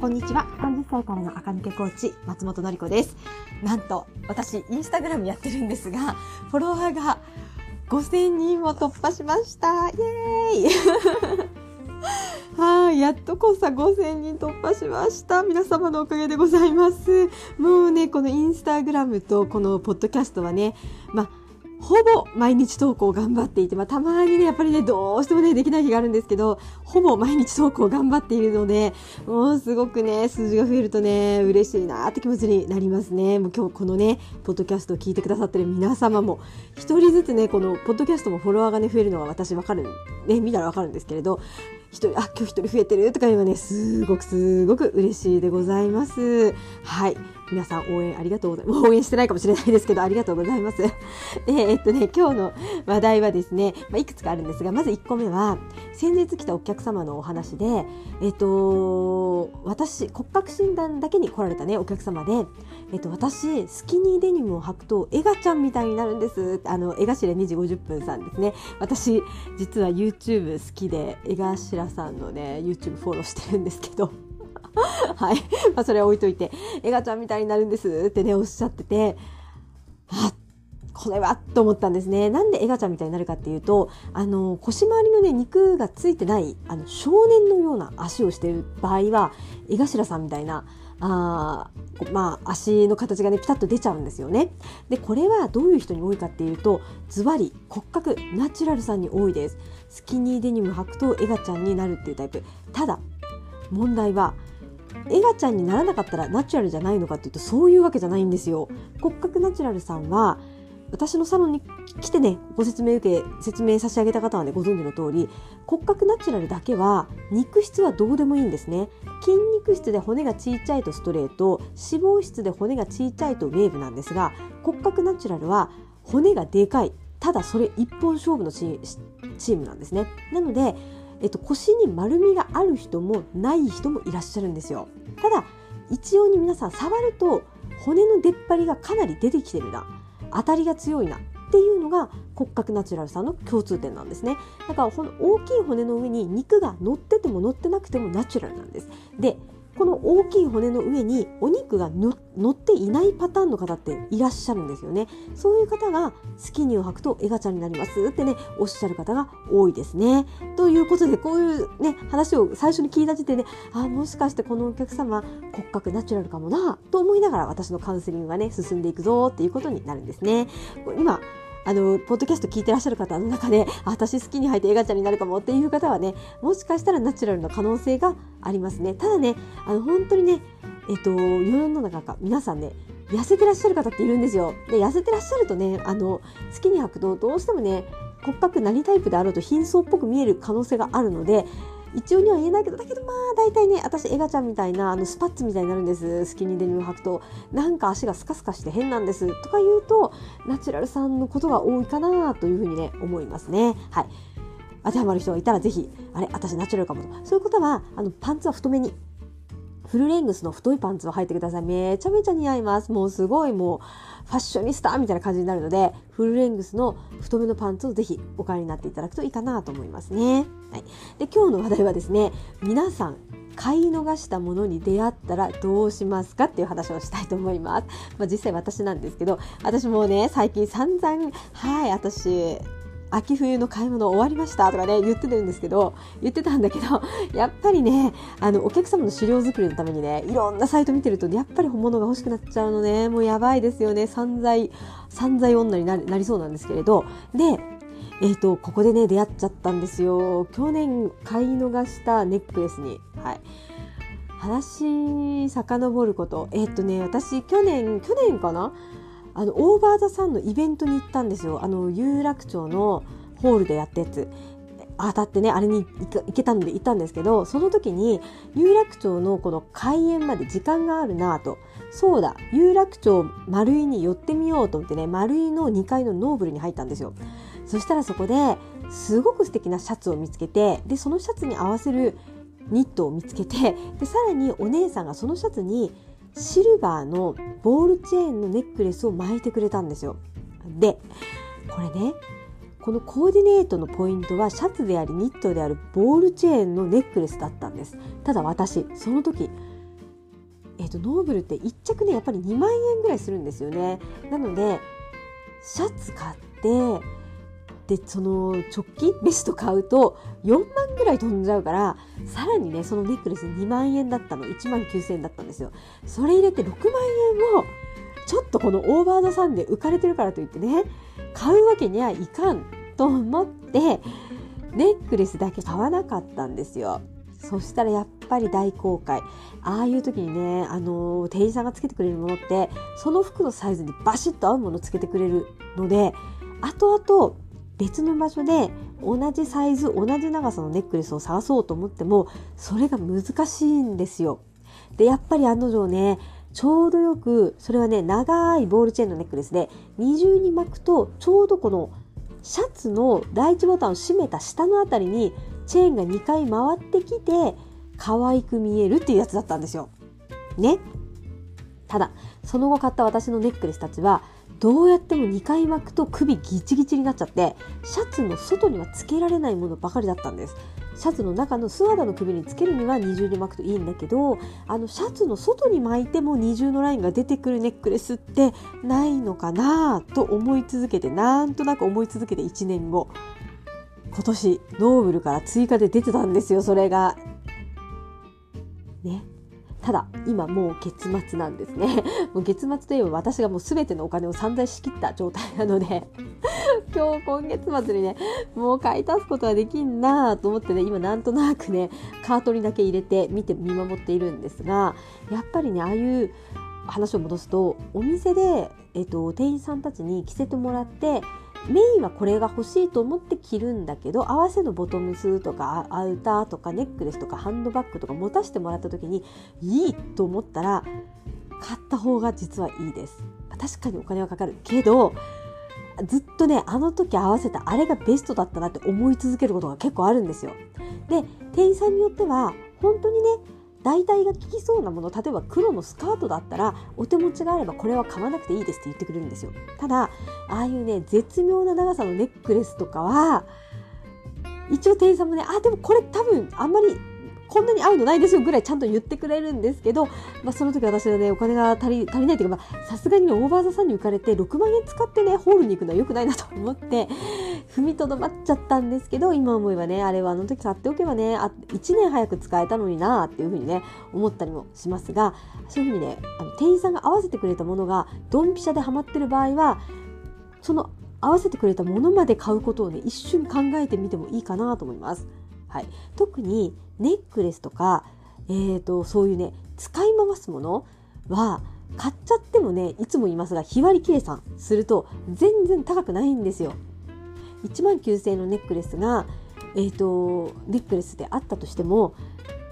こんにちは。30歳からの赤抜けコーチ、松本のり子です。なんと、私、インスタグラムやってるんですが、フォロワーが5000人を突破しました。イエーイはい、やっとこさ5000人突破しました。皆様のおかげでございます。もうね、このインスタグラムとこのポッドキャストはね、まあ、ほぼ毎日投稿頑張っていて、まあ、たまにね、やっぱりね、どうしてもね、できない日があるんですけど、ほぼ毎日投稿頑張っているので、もうすごくね、数字が増えるとね、嬉しいなって気持ちになりますね。もう今日このね、ポッドキャストを聞いてくださってる皆様も、一人ずつね、このポッドキャストもフォロワーがね、増えるのは私わかる、ね、見たらわかるんですけれど、一人、あ、今日一人増えてるとかいうのはね、すごくすごく嬉しいでございます。はい。皆さん応援ありがとうございます。応援してないかもしれないですけど、ありがとうございます。で、えっとね、今日の話題はですね、まあ、いくつかあるんですが、まず1個目は、先日来たお客様のお話で、えっと、私、骨格診断だけに来られたね、お客様で、えっと、私、スキニーデニムを履くと、エガちゃんみたいになるんです。あの、エガシレ2時50分さんですね。私、実は YouTube 好きで、エガシラさんのね、YouTube フォローしてるんですけど、はい。まあ、それは置いといて、エガちゃんみたいになるんですってね、おっしゃってて、あこれはと思ったんですね。なんでエガちゃんみたいになるかっていうと、あの、腰回りのね、肉がついてない、あの、少年のような足をしている場合は、エガシラさんみたいな、あまあ、足の形がね、ピタッと出ちゃうんですよね。で、これはどういう人に多いかっていうと、ズバリ骨格ナチュラルさんに多いです。スキニーデニム履くとエガちゃんになるっていうタイプ。ただ、問題は、エガちゃんにならなかったらナチュラルじゃないのかっていうとそういうわけじゃないんですよ。骨格ナチュラルさんは私のサロンに来てねご説明受け説明差し上げた方はねご存知の通り骨格ナチュラルだけは肉質はどうでもいいんですね。筋肉質で骨が小さいとストレート脂肪質で骨が小さいとウェーブなんですが骨格ナチュラルは骨がでかい。ただそれ一本勝負のチームなんですね。なのでえっと、腰に丸みがある人もない人もいらっしゃるんですよ。ただ一様に皆さん触ると骨の出っ張りがかなり出てきてるな。当たりが強いなっていうのが骨格ナチュラルさんの共通点なんですね。だからこの大きい骨の上に肉が乗ってても乗ってなくてもナチュラルなんです。で大きい骨の上にお肉が乗っていないパターンの方っていらっしゃるんですよね。そういう方がスキニーを履くとエガちゃんになりますってねおっしゃる方が多いですね。ということでこういうね話を最初に聞いた時点であもしかしてこのお客様骨格ナチュラルかもなと思いながら私のカウンセリングがね進んでいくぞっていうことになるんですね。今あの、ポッドキャスト聞いてらっしゃる方の中で、私好きに履いてエガちゃんになるかもっていう方はね、もしかしたらナチュラルの可能性がありますね。ただね、あの、本当にね、えっと、世の中か、皆さんね、痩せてらっしゃる方っているんですよ。で、痩せてらっしゃるとね、あの、好きに履くと、どうしてもね、骨格何タイプであろうと貧相っぽく見える可能性があるので、一応には言えないけど、だけどまあ大体ね、私エガちゃんみたいなあのスパッツみたいになるんです。スキニーデニムを履くと。なんか足がスカスカして変なんです。とか言うと、ナチュラルさんのことが多いかなというふうにね、思いますね。はい。当てはまる人がいたらぜひ、あれ、私ナチュラルかもと。そういうことは、あの、パンツは太めに。フルレングスの太いパンツを履いてください。めちゃめちゃ似合います。もうすごいもうファッショニスタみたいな感じになるので、フルレングスの太めのパンツをぜひお買いになっていただくといいかなと思いますね。はい。で、今日の話題はですね、皆さん、買い逃したものに出会ったらどうしますかっていう話をしたいと思います。まあ実際私なんですけど、私もね、最近散々、はい、私、秋冬の買い物終わりましたとかね言ってるんですけど言ってたんだけど やっぱりねあのお客様の資料作りのためにねいろんなサイト見てるとやっぱり本物が欲しくなっちゃうのね。もうやばいですよね。散財散財女になりそうなんですけれど。でえーと、ここでね出会っちゃったんですよ。去年買い逃したネックレスに。はい。話遡ること。えっ、ー、とね私去年去年かなあのオーバー・ザ・サンのイベントに行ったんですよ。あの有楽町のホールでやったやつ。当たってねあれに行けたので行ったんですけどその時に有楽町のこの開園まで時間があるなと。そうだ有楽町丸井に寄ってみようと思ってね丸井の2階のノーブルに入ったんですよ。そしたらそこですごく素敵なシャツを見つけてでそのシャツに合わせるニットを見つけてでさらにお姉さんがそのシャツにシルバーのボールチェーンのネックレスを巻いてくれたんですよ。でこれねこのコーディネートのポイントはシャツでありニットであるボールチェーンのネックレスだったんですただ私その時えーと、ノーブルって1着ねやっぱり2万円ぐらいするんですよね。なのでシャツ買ってでその直帰ベスト買うと4万ぐらい飛んじゃうからさらにねそのネックレス2万円だったの1万9000円だったんですよ。それ入れて6万円をちょっとこのオーバードさんで浮かれてるからといってね買うわけにはいかんと思ってネックレスだけ買わなかったんですよ。そしたらやっぱり大公開ああいう時にねあの店員さんがつけてくれるものってその服のサイズにバシッと合うものをつけてくれるので後々別の場所で同じサイズ同じ長さのネックレスを探そうと思ってもそれが難しいんですよ。でやっぱり案の定ねちょうどよくそれはね長いボールチェーンのネックレスで二重に巻くとちょうどこのシャツの第一ボタンを閉めた下の辺りにチェーンが2回回ってきて可愛く見えるっていうやつだったんですよ。ね。ただその後買った私のネックレスたちはどうやっても2回巻くと首ギチギチになっちゃってシャツの外にはつけられないものばかりだったんです。シャツの中の素肌の首につけるには二重に巻くといいんだけどあのシャツの外に巻いても二重のラインが出てくるネックレスってないのかなと思い続けてなんとなく思い続けて1年後今年ノーブルから追加で出てたんですよそれが。ね。ただ今もう月末なんですね。もう月末といえば私がもう全てのお金を散財しきった状態なので 今日今月末にねもう買い足すことはできんなと思ってね今なんとなくねカートにだけ入れて見て見守っているんですがやっぱりねああいう話を戻すとお店で、えっと、店員さんたちに着せてもらってメインはこれが欲しいと思って着るんだけど合わせのボトムスとかアウターとかネックレスとかハンドバッグとか持たせてもらった時にいいと思ったら買った方が実はいいです。確かにお金はかかるけどずっとねあの時合わせたあれがベストだったなって思い続けることが結構あるんですよ。で店員さんによっては本当にね代替が効きそうなもの例えば黒のスカートだったらお手持ちがあればこれは買わなくていいですって言ってくれるんですよ。ただああいうね絶妙な長さのネックレスとかは一応店員さんもねあでもこれ多分あんまりこんなに合うのないですよぐらいちゃんと言ってくれるんですけど、まあ、その時私はねお金が足り足りないというかさすがにねオーバーザさんに浮かれて6万円使ってねホールに行くのは良くないなと思って踏みとどまっちゃったんですけど今思えばねあれはあの時買っておけばねあ1年早く使えたのになっていうふうにね思ったりもしますがそういうふうにねあの店員さんが合わせてくれたものがドンピシャでハマってる場合はその合わせてくれたものまで買うことをね一瞬考えてみてもいいかなと思います。はい、特にネックレスとか、えーと、そういうね使い回すものは買っちゃってもねいつも言いますが日割り計算すると全然高くないんですよ。1万9000円のネックレスが、えーと、ネックレスであったとしても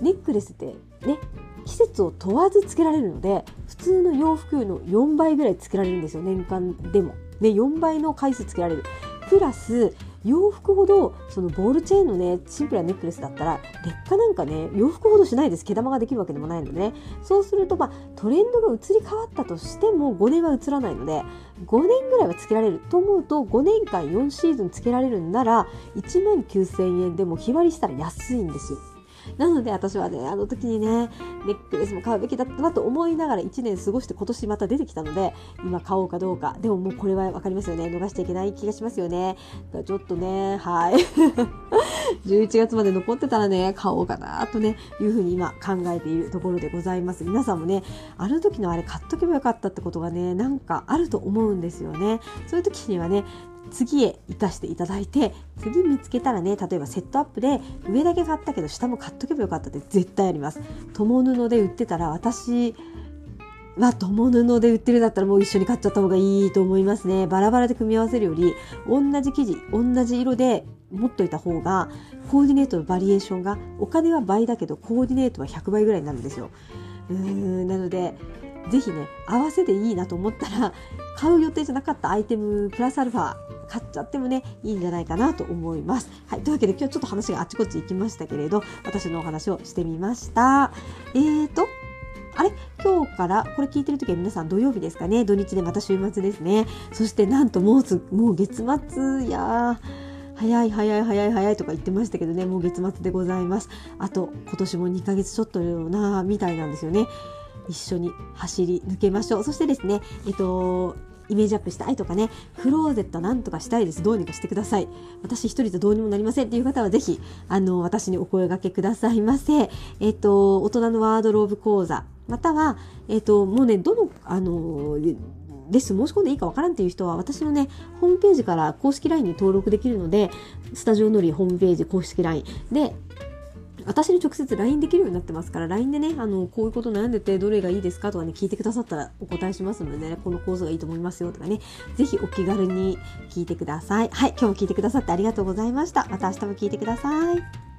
ネックレスってね季節を問わずつけられるので普通の洋服の4倍ぐらいつけられるんですよ年間でも。ね、4倍の回数つけられる。プラス洋服ほどそのボールチェーンのねシンプルなネックレスだったら劣化なんかね洋服ほどしないです毛玉ができるわけでもないのでねそうするとまあトレンドが移り変わったとしても5年は移らないので5年ぐらいはつけられると思うと5年間4シーズンつけられるんなら1万9000円でも日割りしたら安いんですよ。なので私はね、あの時にね、ネックレスも買うべきだったなと思いながら1年過ごして今年また出てきたので、今買おうかどうか。でももうこれは分かりますよね。逃しちゃいけない気がしますよね。ちょっとね、はい。11月まで残ってたらね、買おうかなとね、いうふうに今考えているところでございます。皆さんもね、あの時のあれ買っとけばよかったってことがね、なんかあると思うんですよね。そういう時にはね、次へ生かしていただいて次見つけたらね例えばセットアップで上だけ買ったけど下も買っとけばよかったって絶対あります。友布で売ってたら私は友布で売ってるだったらもう一緒に買っちゃった方がいいと思いますね。バラバラで組み合わせるより同じ生地同じ色で持っといた方がコーディネートのバリエーションがお金は倍だけどコーディネートは100倍ぐらいになるんですよ。うーんなのでぜひね合わせでいいなと思ったら 買う予定じゃなかったアイテムプラスアルファ買っちゃってもねいいんじゃないかなと思います。はい、というわけで今日ちょっと話があちこち行きましたけれど私のお話をしてみました。えーとあれ？今日からこれ聞いてる時は皆さん土曜日ですかね？土日でまた週末ですね。そしてなんともうすもう月末や早い早い早い早いとか言ってましたけどねもう月末でございます。あと今年も2ヶ月ちょっとよなみたいなんですよね。一緒に走り抜けましょう。そしてですね、えっと、イメージアップしたいとかね、クローゼットなんとかしたいです。どうにかしてください。私一人じゃどうにもなりませんっていう方はぜひ、あの、私にお声掛けくださいませ。えっと、大人のワードローブ講座、または、えっと、もうね、どの、あの、レッスン申し込んでいいかわからんっていう人は、私のね、ホームページから公式 LINE に登録できるので、スタジオのりホームページ公式 LINE で、私に直接 LINE できるようになってますから、LINE でね、あの、こういうこと悩んでて、どれがいいですかとかね、聞いてくださったらお答えしますのでね、この構図がいいと思いますよとかね、是非お気軽に聞いてください。はい、今日も聞いてくださってありがとうございました。また明日も聞いてください。